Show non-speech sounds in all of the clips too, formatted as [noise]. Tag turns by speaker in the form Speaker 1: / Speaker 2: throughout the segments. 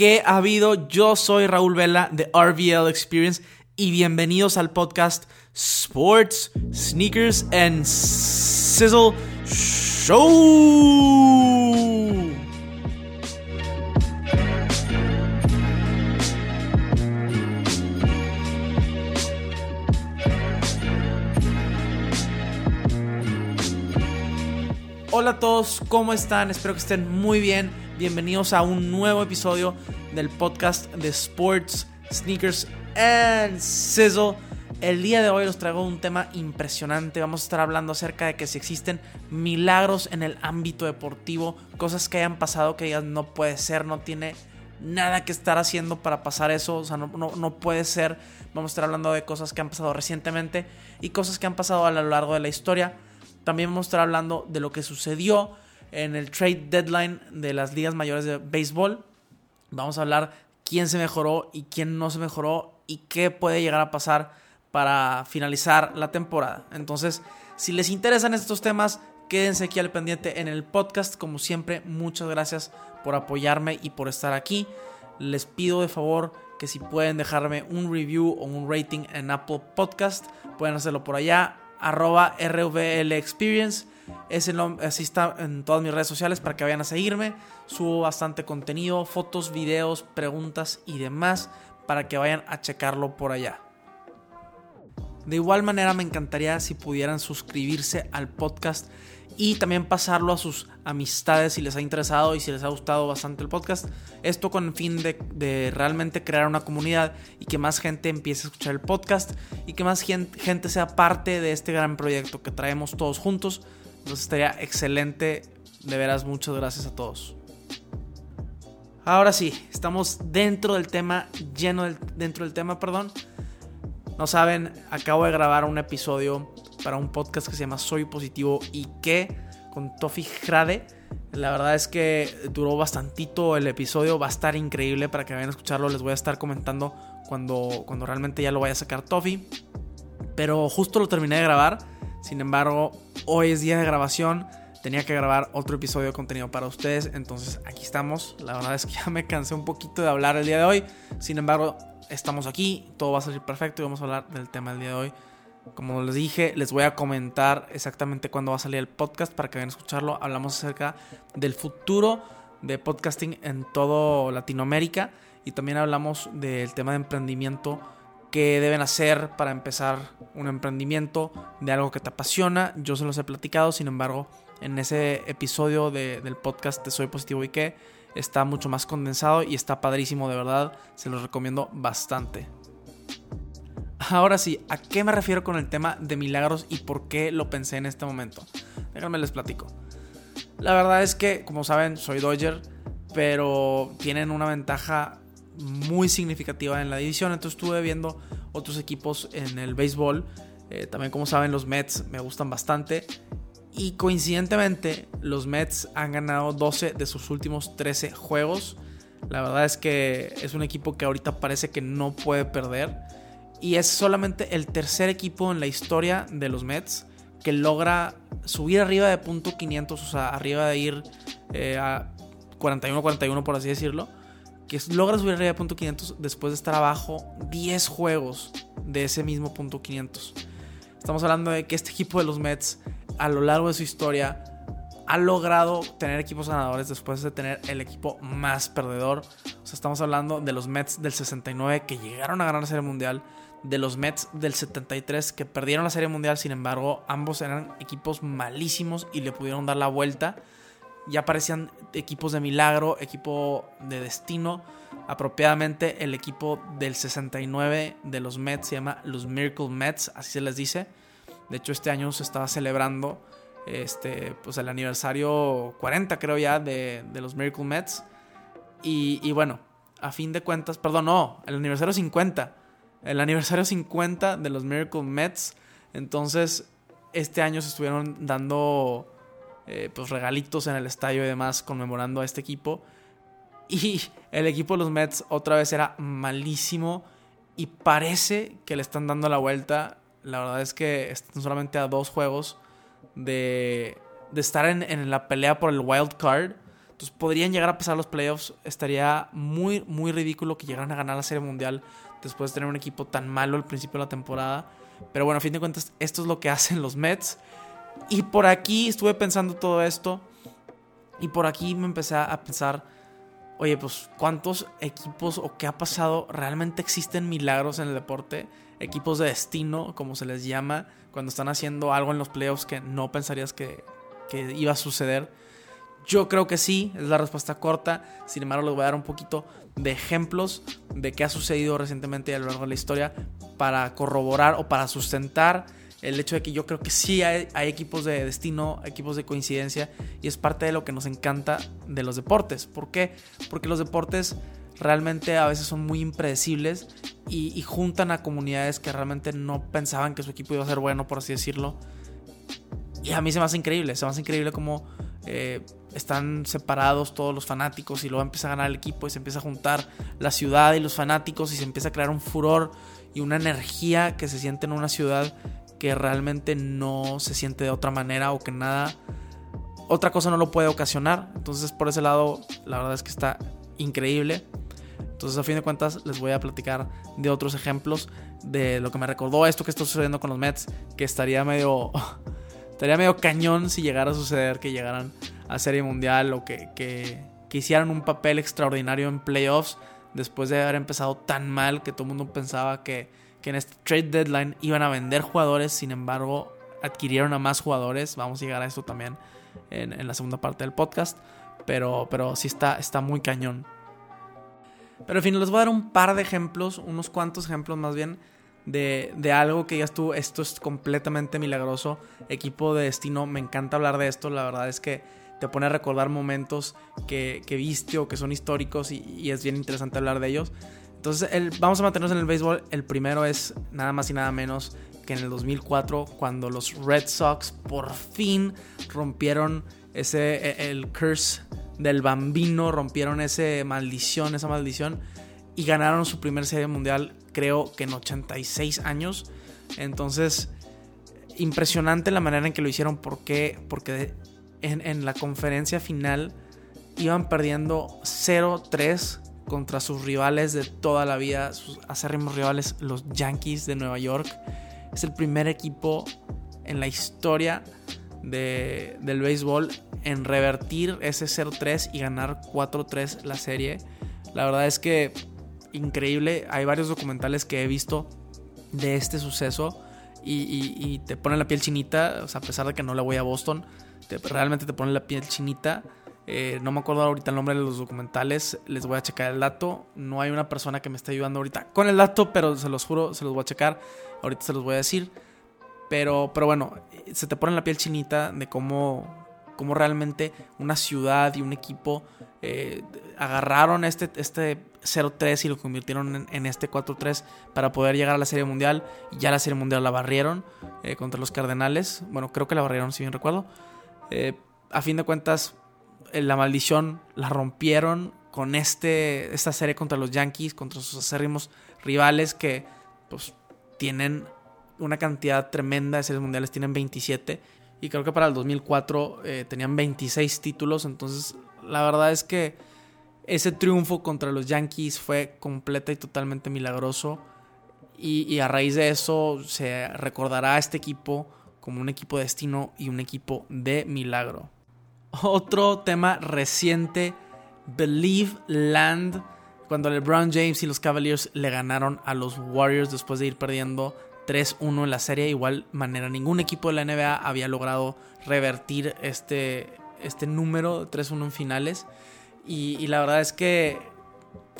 Speaker 1: ¿Qué ha habido? Yo soy Raúl Vela de RVL Experience y bienvenidos al podcast Sports, Sneakers and Sizzle Show. Hola a todos, ¿cómo están? Espero que estén muy bien. Bienvenidos a un nuevo episodio del podcast de Sports, Sneakers and Sizzle. El día de hoy os traigo un tema impresionante. Vamos a estar hablando acerca de que si existen milagros en el ámbito deportivo, cosas que hayan pasado que digan no puede ser, no tiene nada que estar haciendo para pasar eso, o sea, no, no puede ser. Vamos a estar hablando de cosas que han pasado recientemente y cosas que han pasado a lo largo de la historia. También vamos a estar hablando de lo que sucedió en el trade deadline de las ligas mayores de béisbol. Vamos a hablar quién se mejoró y quién no se mejoró y qué puede llegar a pasar para finalizar la temporada. Entonces, si les interesan estos temas, quédense aquí al pendiente en el podcast. Como siempre, muchas gracias por apoyarme y por estar aquí. Les pido de favor que si pueden dejarme un review o un rating en Apple Podcast, pueden hacerlo por allá, arroba RVL Experience. Es el, así está en todas mis redes sociales para que vayan a seguirme. Subo bastante contenido, fotos, videos, preguntas y demás para que vayan a checarlo por allá. De igual manera me encantaría si pudieran suscribirse al podcast y también pasarlo a sus amistades si les ha interesado y si les ha gustado bastante el podcast. Esto con el fin de, de realmente crear una comunidad y que más gente empiece a escuchar el podcast y que más gente sea parte de este gran proyecto que traemos todos juntos. Entonces estaría excelente. De veras, muchas gracias a todos. Ahora sí, estamos dentro del tema, lleno del, dentro del tema, perdón. No saben, acabo de grabar un episodio para un podcast que se llama Soy Positivo y que con Tofi Grade. La verdad es que duró bastantito el episodio, va a estar increíble para que vayan a escucharlo. Les voy a estar comentando cuando, cuando realmente ya lo vaya a sacar Tofi. Pero justo lo terminé de grabar. Sin embargo, hoy es día de grabación. Tenía que grabar otro episodio de contenido para ustedes. Entonces aquí estamos. La verdad es que [laughs] ya me cansé un poquito de hablar el día de hoy. Sin embargo, estamos aquí. Todo va a salir perfecto y vamos a hablar del tema del día de hoy. Como les dije, les voy a comentar exactamente cuándo va a salir el podcast para que vayan a escucharlo. Hablamos acerca del futuro de podcasting en todo Latinoamérica y también hablamos del tema de emprendimiento qué deben hacer para empezar un emprendimiento de algo que te apasiona. Yo se los he platicado, sin embargo, en ese episodio del podcast de Soy Positivo y qué está mucho más condensado y está padrísimo, de verdad. Se los recomiendo bastante. Ahora sí, ¿a qué me refiero con el tema de milagros y por qué lo pensé en este momento? Déjenme les platico. La verdad es que, como saben, soy Dodger, pero tienen una ventaja muy significativa en la división. Entonces estuve viendo otros equipos en el béisbol. Eh, también como saben los Mets me gustan bastante. Y coincidentemente los Mets han ganado 12 de sus últimos 13 juegos. La verdad es que es un equipo que ahorita parece que no puede perder. Y es solamente el tercer equipo en la historia de los Mets que logra subir arriba de punto .500, o sea, arriba de ir eh, a 41-41 por así decirlo que logra subir arriba de punto 500 después de estar abajo 10 juegos de ese mismo punto 500. Estamos hablando de que este equipo de los Mets a lo largo de su historia ha logrado tener equipos ganadores después de tener el equipo más perdedor. O sea, estamos hablando de los Mets del 69 que llegaron a ganar la Serie Mundial, de los Mets del 73 que perdieron la Serie Mundial, sin embargo, ambos eran equipos malísimos y le pudieron dar la vuelta ya parecían equipos de milagro, equipo de destino. Apropiadamente el equipo del 69 de los Mets se llama los Miracle Mets, así se les dice. De hecho este año se estaba celebrando este, pues el aniversario 40 creo ya de, los Miracle Mets. Y, y, bueno, a fin de cuentas, perdón, no, el aniversario 50. El aniversario 50 de los Miracle Mets. Entonces, este año se estuvieron dando eh, pues regalitos en el estadio y demás conmemorando a este equipo. Y el equipo de los Mets otra vez era malísimo y parece que le están dando la vuelta. La verdad es que están solamente a dos juegos de, de estar en, en, la pelea por el wild card. Entonces podrían llegar a pasar los playoffs. Estaría muy, muy ridículo que llegaran a ganar la Serie Mundial después de tener un equipo tan malo al principio de la temporada. Pero bueno, a fin de cuentas, esto es lo que hacen los Mets. Y por aquí estuve pensando todo esto. Y por aquí me empecé a pensar, oye, pues cuántos equipos o qué ha pasado, realmente existen milagros en el deporte, equipos de destino, como se les llama, cuando están haciendo algo en los playoffs que no pensarías que, que iba a suceder. Yo creo que sí, es la respuesta corta. Sin embargo, les voy a dar un poquito de ejemplos de qué ha sucedido recientemente a lo largo de la historia para corroborar o para sustentar el hecho de que yo creo que sí hay, equipos de destino, equipos de coincidencia, y es parte de lo que nos encanta de los deportes. ¿Por qué? Porque los deportes realmente a veces son muy impredecibles y, juntan a comunidades que realmente no pensaban que su equipo iba a ser bueno, por así decirlo. Y a mí se me hace increíble, se me hace increíble cómo eh, están separados todos los fanáticos y luego empieza a ganar el equipo y se empieza a juntar la ciudad y los fanáticos y se empieza a crear un furor y una energía que se siente en una ciudad que realmente no se siente de otra manera o que nada, otra cosa no lo puede ocasionar. Entonces por ese lado, la verdad es que está increíble. Entonces a fin de cuentas les voy a platicar de otros ejemplos de lo que me recordó esto que está sucediendo con los Mets, que estaría medio, [laughs] estaría medio cañón si llegara a suceder que llegaran a Serie Mundial o que, que, que hicieran un papel extraordinario en playoffs después de haber empezado tan mal que todo el mundo pensaba que que en este trade deadline iban a vender jugadores, sin embargo adquirieron a más jugadores, vamos a llegar a esto también en, la segunda parte del podcast, pero, pero sí está, está muy cañón. Pero en fin, les voy a dar un par de ejemplos, unos cuantos ejemplos más bien, de, de, algo que ya estuvo, esto es completamente milagroso, equipo de destino, me encanta hablar de esto, la verdad es que te pone a recordar momentos que, que viste o que son históricos y, y es bien interesante hablar de ellos. Entonces, vamos a mantenernos en el béisbol. El primero es nada más y nada menos que en el 2004, cuando los Red Sox por fin rompieron ese e, el curse del bambino, rompieron esa maldición, esa maldición y ganaron su primer serie mundial, creo que en 86 años. Entonces, impresionante la manera en que lo hicieron. Porque en, en la conferencia final iban perdiendo 0-3 contra sus rivales de toda la vida, sus acérrimos rivales, los Yankees de Nueva York. Es el primer equipo en la historia del béisbol en revertir ese 0-3 y ganar 4-3 la serie. La verdad es que increíble. Hay varios documentales que he visto de este suceso y, te ponen la piel chinita. O sea, a pesar de que no le voy a Boston, realmente te ponen la piel chinita eh, no me acuerdo ahorita el nombre de los documentales. Les voy a checar el dato. No hay una persona que me esté ayudando ahorita con el dato, pero se los juro, se los voy a checar. Ahorita se los voy a decir. Pero, pero bueno, se te pone la piel chinita de cómo, cómo realmente una ciudad y un equipo eh, agarraron este, este 0-3 y lo convirtieron en, este 4-3 para poder llegar a la Serie Mundial. Y ya la Serie Mundial la barrieron eh, contra los Cardenales. Bueno, creo que la barrieron, si bien recuerdo. a fin de cuentas, eh, la maldición la rompieron con este, esta serie contra los Yankees, contra sus acérrimos rivales que pues tienen una cantidad tremenda de series mundiales, tienen 27 y creo que para el 2004 eh, tenían 26 títulos, entonces la verdad es que ese triunfo contra los Yankees fue completa y totalmente milagroso y, y a raíz de eso se recordará a este equipo como un equipo de destino y un equipo de milagro. Otro tema reciente, Believe Land, cuando LeBron James y los Cavaliers le ganaron a los Warriors después de ir perdiendo 3-1 en la serie. Igual manera, ningún equipo de la NBA había logrado revertir este, este número de 3-1 en finales. Y, la verdad es que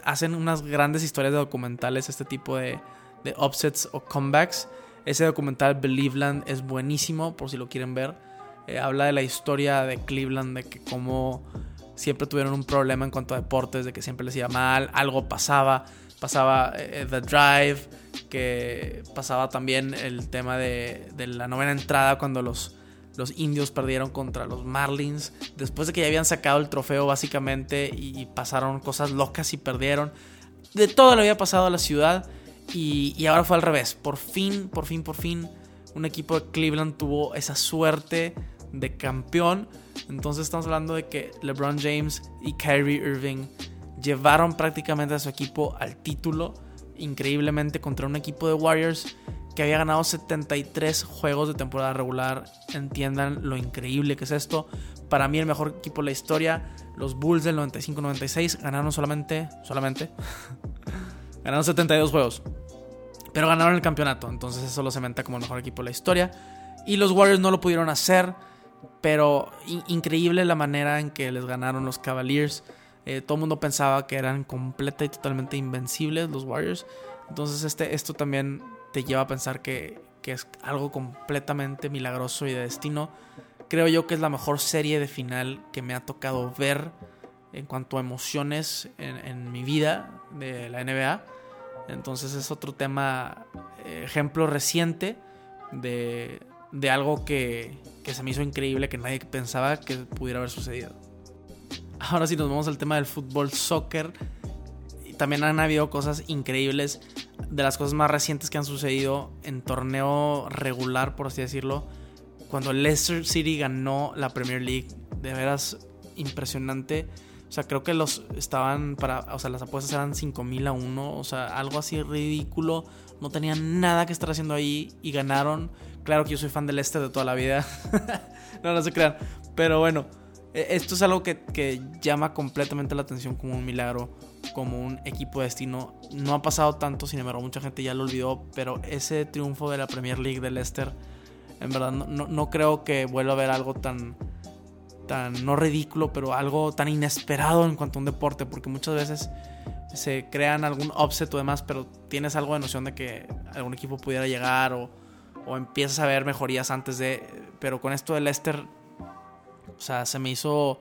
Speaker 1: hacen unas grandes historias de documentales, este tipo de, de upsets o comebacks. Ese documental Believe Land es buenísimo, por si lo quieren ver. Eh, habla de la historia de Cleveland, de que como siempre tuvieron un problema en cuanto a deportes, de que siempre les iba mal, algo pasaba, pasaba eh, The Drive, que pasaba también el tema de, la novena entrada cuando los, los indios perdieron contra los Marlins, después de que ya habían sacado el trofeo básicamente y, pasaron cosas locas y perdieron. De todo le había pasado a la ciudad y ahora fue al revés. Por fin, por fin, por fin, un equipo de Cleveland tuvo esa suerte de campeón. Entonces estamos hablando de que LeBron James y Kyrie Irving llevaron prácticamente a su equipo al título increíblemente contra un equipo de Warriors que había ganado 73 juegos de temporada regular. Entiendan lo increíble que es esto. Para mí el mejor equipo de la historia, los Bulls del 95-96 ganaron solamente, solamente, [laughs] ganaron 72 juegos. Pero ganaron el campeonato, entonces eso lo cementa como el mejor equipo de la historia. Y los Warriors no lo pudieron hacer, pero increíble la manera en que les ganaron los Cavaliers. Eh, todo el mundo pensaba que eran completa y totalmente invencibles los Warriors. Entonces este, esto también te lleva a pensar que, es algo completamente milagroso y de destino. Creo yo que es la mejor serie de final que me ha tocado ver en cuanto a emociones en, mi vida de la NBA. Entonces es otro tema, eh, ejemplo reciente de, de algo que, que se me hizo increíble, que nadie pensaba que pudiera haber sucedido. Ahora sí nos vamos al tema del fútbol soccer. También han habido cosas increíbles, de las cosas más recientes que han sucedido en torneo regular, por así decirlo. Cuando Leicester City ganó la Premier League, de veras impresionante. O sea, creo que los estaban para. O sea, las apuestas eran 5000 a 1. O sea, algo así ridículo. No tenían nada que estar haciendo ahí y ganaron. Claro que yo soy fan del Leicester de toda la vida. [laughs] no, no se crean. Pero bueno, e, esto es algo que, llama completamente la atención como un milagro, como un equipo de destino. No ha pasado tanto, sin embargo, mucha gente ya lo olvidó, pero ese triunfo de la Premier League de Leicester, en verdad, no, creo que vuelva a ver algo tan, tan, no ridículo, pero algo tan inesperado en cuanto a un deporte, porque muchas veces se crean algún offset o demás, pero tienes algo de noción de que algún equipo pudiera llegar o, o empiezas a ver mejorías antes de... Pero con esto de Leicester o sea, se me hizo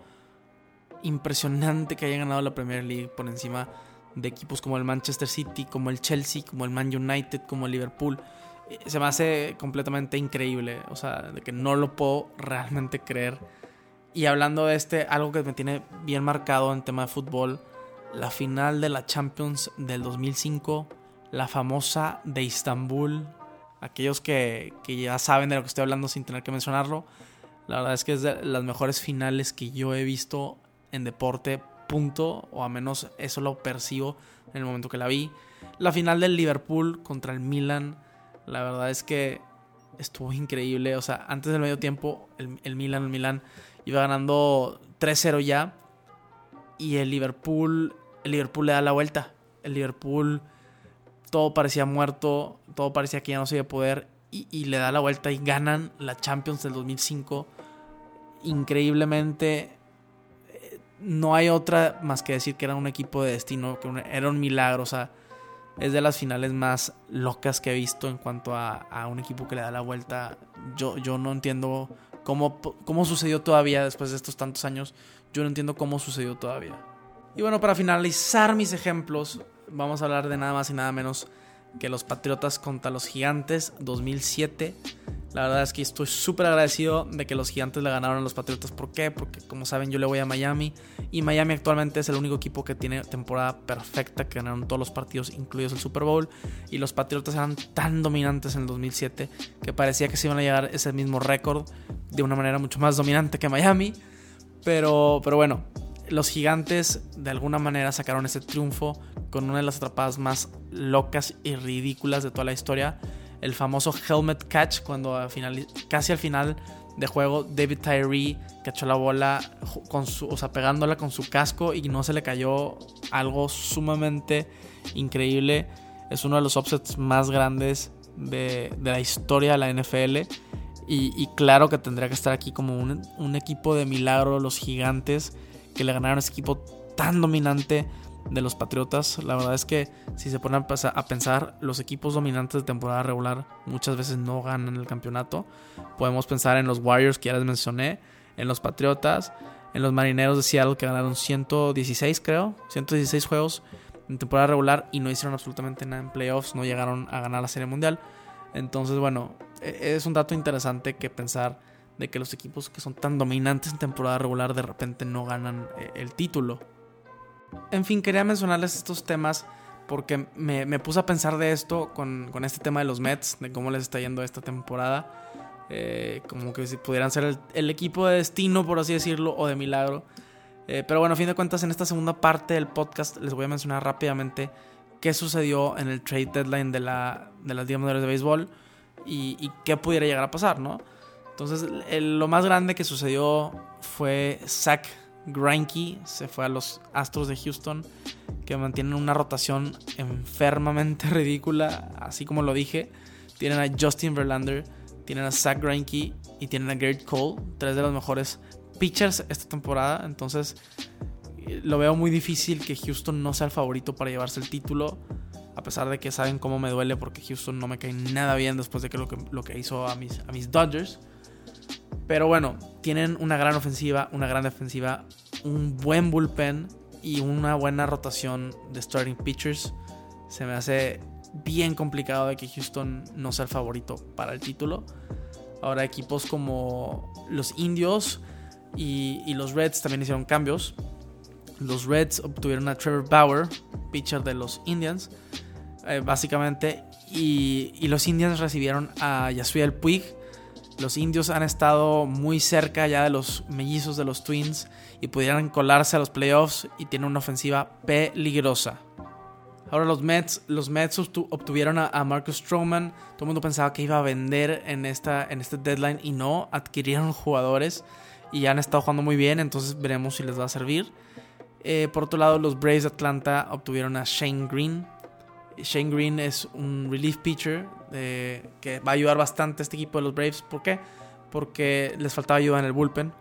Speaker 1: impresionante que hayan ganado la Premier League por encima de equipos como el Manchester City, como el Chelsea, como el Man United, como el Liverpool. Eh, se me hace completamente increíble, o sea, de que no lo puedo realmente creer. Y hablando de este, algo que me tiene bien marcado en tema de fútbol, la final de la Champions del 2005, la famosa de Istambul. Aquellos que, que ya saben de lo que estoy hablando sin tener que mencionarlo la verdad es que es de las mejores finales que yo he visto en deporte, punto, o al menos eso lo percibo en el momento que la vi. La final del Liverpool contra el Milan, la verdad es que estuvo increíble. O sea, antes del medio tiempo, el, Milan, el Milan iba ganando 3-0 ya. Y el Liverpool, el Liverpool le da la vuelta. El Liverpool, todo parecía muerto, todo parecía que ya no se iba a poder. Y, le da la vuelta y ganan la Champions del 2005 increíblemente eh, no hay otra más que decir que era un equipo de destino, que era un milagro, o sea, es de las finales más locas que he visto en cuanto a, un equipo que le da la vuelta. Yo, yo no entiendo cómo, cómo sucedió todavía después de estos tantos años, yo no entiendo cómo sucedió todavía. Y bueno, para finalizar mis ejemplos, vamos a hablar de nada más y nada menos que los Patriotas contra los Gigantes 2007. La verdad es que estoy súper agradecido de que los gigantes le ganaron a los Patriotas. ¿Por qué? Porque como saben yo le voy a Miami y Miami actualmente es el único equipo que tiene temporada perfecta, que ganaron todos los partidos, incluidos el Super Bowl. Y los Patriotas eran tan dominantes en el 2007 que parecía que se iban a llegar ese mismo récord de una manera mucho más dominante que Miami. Pero, pero bueno, los gigantes de alguna manera sacaron ese triunfo con una de las atrapadas más locas y ridículas de toda la historia el famoso helmet catch, cuando casi al final de juego David Tyree cachó la bola con su, o sea, pegándola con su casco y no se le cayó algo sumamente increíble. Es uno de los upsets más grandes de, la historia de la NFL. Y, claro que tendría que estar aquí como un equipo de milagro, los gigantes, que le ganaron a ese equipo tan dominante de los Patriotas. La verdad es que si se ponen a pensar, los equipos dominantes de temporada regular muchas veces no ganan el campeonato. Podemos pensar en los Warriors que ya les mencioné, en los Patriotas, en los Marineros de Seattle que ganaron 116 creo, 116 juegos en temporada regular y no hicieron absolutamente nada en playoffs, no llegaron a ganar la Serie Mundial. Entonces, bueno, e-, es un dato interesante que pensar de que los equipos que son tan dominantes en temporada regular de repente no ganan eh, el título. En fin, quería mencionarles estos temas porque me, puse a pensar de esto con, este tema de los Mets, de cómo les está yendo esta temporada. Eh, como que si pudieran ser el, equipo de destino, por así decirlo, o de milagro. Eh, pero bueno, a fin de cuentas, en esta segunda parte del podcast les voy a mencionar rápidamente qué sucedió en el trade deadline de, la, de las Ligas Menores de Béisbol y, qué pudiera llegar a pasar, ¿no? Entonces, lo más grande que sucedió fue Zach Greinke, se fue a los Astros de Houston, que mantienen una rotación enfermamente [laughs] ridícula, así como lo dije. Tienen a Justin Verlander, tienen a Zach Greinke y tienen a Garrett Cole, tres de los mejores pitchers esta temporada. Entonces, lo veo muy difícil que Houston no sea el favorito para llevarse el título. A pesar de que saben cómo me duele porque Houston no me cae nada bien después de que lo que, lo que hizo a mis, a mis Dodgers. Pero bueno, tienen una gran ofensiva, una gran defensiva, un buen bullpen y una buena rotación de starting pitchers. Se me hace bien complicado de que Houston no sea el favorito para el título. Ahora equipos como los Indios y, los Reds también hicieron cambios. Los Reds obtuvieron a Trevor Bauer, pitcher de los Indians, eh, básicamente. Y, los Indians recibieron a Yasuel Puig. Los indios han estado muy cerca ya de los mellizos de los Twins y pudieran colarse a los playoffs y tienen una ofensiva peligrosa. Ahora los Mets, los Mets obtuvieron a, Marcus Stroman. Todo el mundo pensaba que iba a vender en, esta, en este deadline y no, adquirieron jugadores y han estado jugando muy bien, entonces veremos si les va a servir. Eh, por otro lado, los Braves de Atlanta obtuvieron a Shane Green. Shane Green es un relief pitcher que va a ayudar bastante a este equipo de los Braves. ¿Por qué? Porque les faltaba ayuda en el bullpen.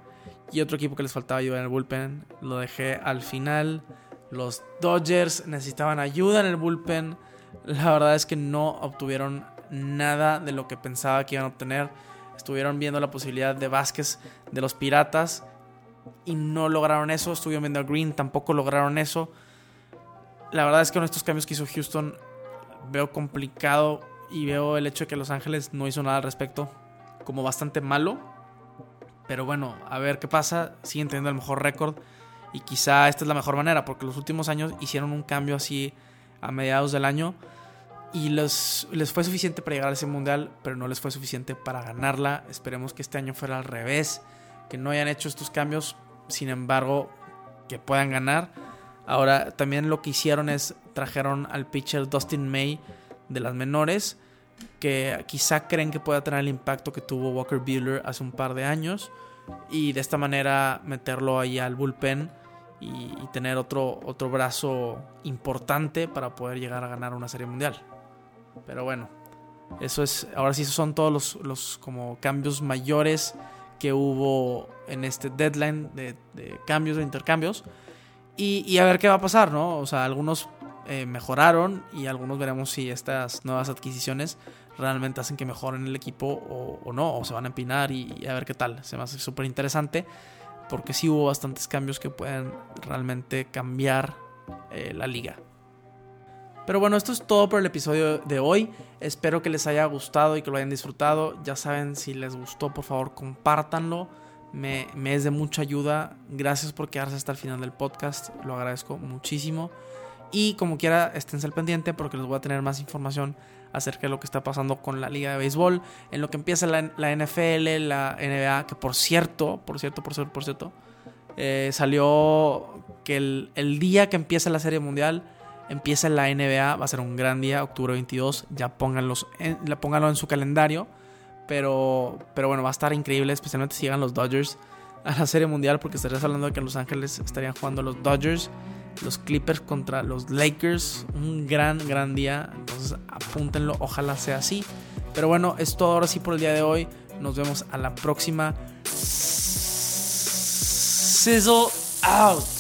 Speaker 1: Y otro equipo que les faltaba ayuda en el bullpen lo dejé al final. Los Dodgers necesitaban ayuda en el bullpen. La verdad es que no obtuvieron nada de lo que pensaba que iban a obtener. Estuvieron viendo la posibilidad de Vázquez de los Piratas y no lograron eso. Estuvieron viendo a Green, tampoco lograron eso. La verdad es que con estos cambios que hizo Houston veo complicado y veo el hecho de que Los Ángeles no hizo nada al respecto como bastante malo. Pero bueno, a ver qué pasa. Siguen teniendo el mejor récord. Y quizá esta es la mejor manera, porque los últimos años hicieron un cambio así a mediados del año. Y les, les fue suficiente para llegar a ese mundial, pero no les fue suficiente para ganarla. Esperemos que este año fuera al revés que no hayan hecho estos cambios, sin embargo, que puedan ganar. Ahora, también lo que hicieron es trajeron al pitcher Dustin May de las menores, que quizá creen que pueda tener el impacto que tuvo Walker Buehler hace un par de años, y de esta manera meterlo ahí al bullpen y, tener otro, otro brazo importante para poder llegar a ganar una serie mundial. Pero bueno, eso es, ahora sí son todos los, los como cambios mayores que hubo en este deadline de, cambios, de intercambios. Y, a ver qué va a pasar, ¿no? O sea, algunos eh, mejoraron y algunos veremos si estas nuevas adquisiciones realmente hacen que mejoren el equipo o, no, o se van a empinar y, a ver qué tal. Se me hace súper interesante porque sí hubo bastantes cambios que pueden realmente cambiar eh, la liga. Pero bueno, esto es todo por el episodio de hoy. Espero que les haya gustado y que lo hayan disfrutado. Ya saben, si les gustó, por favor, compártanlo. Me, es de mucha ayuda. Gracias por quedarse hasta el final del podcast. Lo agradezco muchísimo. Y como quiera, esténse al pendiente porque les voy a tener más información acerca de lo que está pasando con la liga de béisbol. En lo que empieza la, NFL, la NBA, que por cierto, por cierto, por cierto, por cierto, eh, salió que el, el día que empieza la serie mundial Empieza la NBA, va a ser un gran día, octubre 22. Ya pónganlos en, pónganlo en su calendario. Pero, pero bueno, va a estar increíble, especialmente si llegan los Dodgers a la Serie Mundial, porque estarías hablando de que en Los Ángeles estarían jugando los Dodgers, los Clippers contra los Lakers. Un gran, gran día. Entonces apúntenlo, ojalá sea así. Pero bueno, es todo ahora sí por el día de hoy. Nos vemos a la próxima. Sizzle out.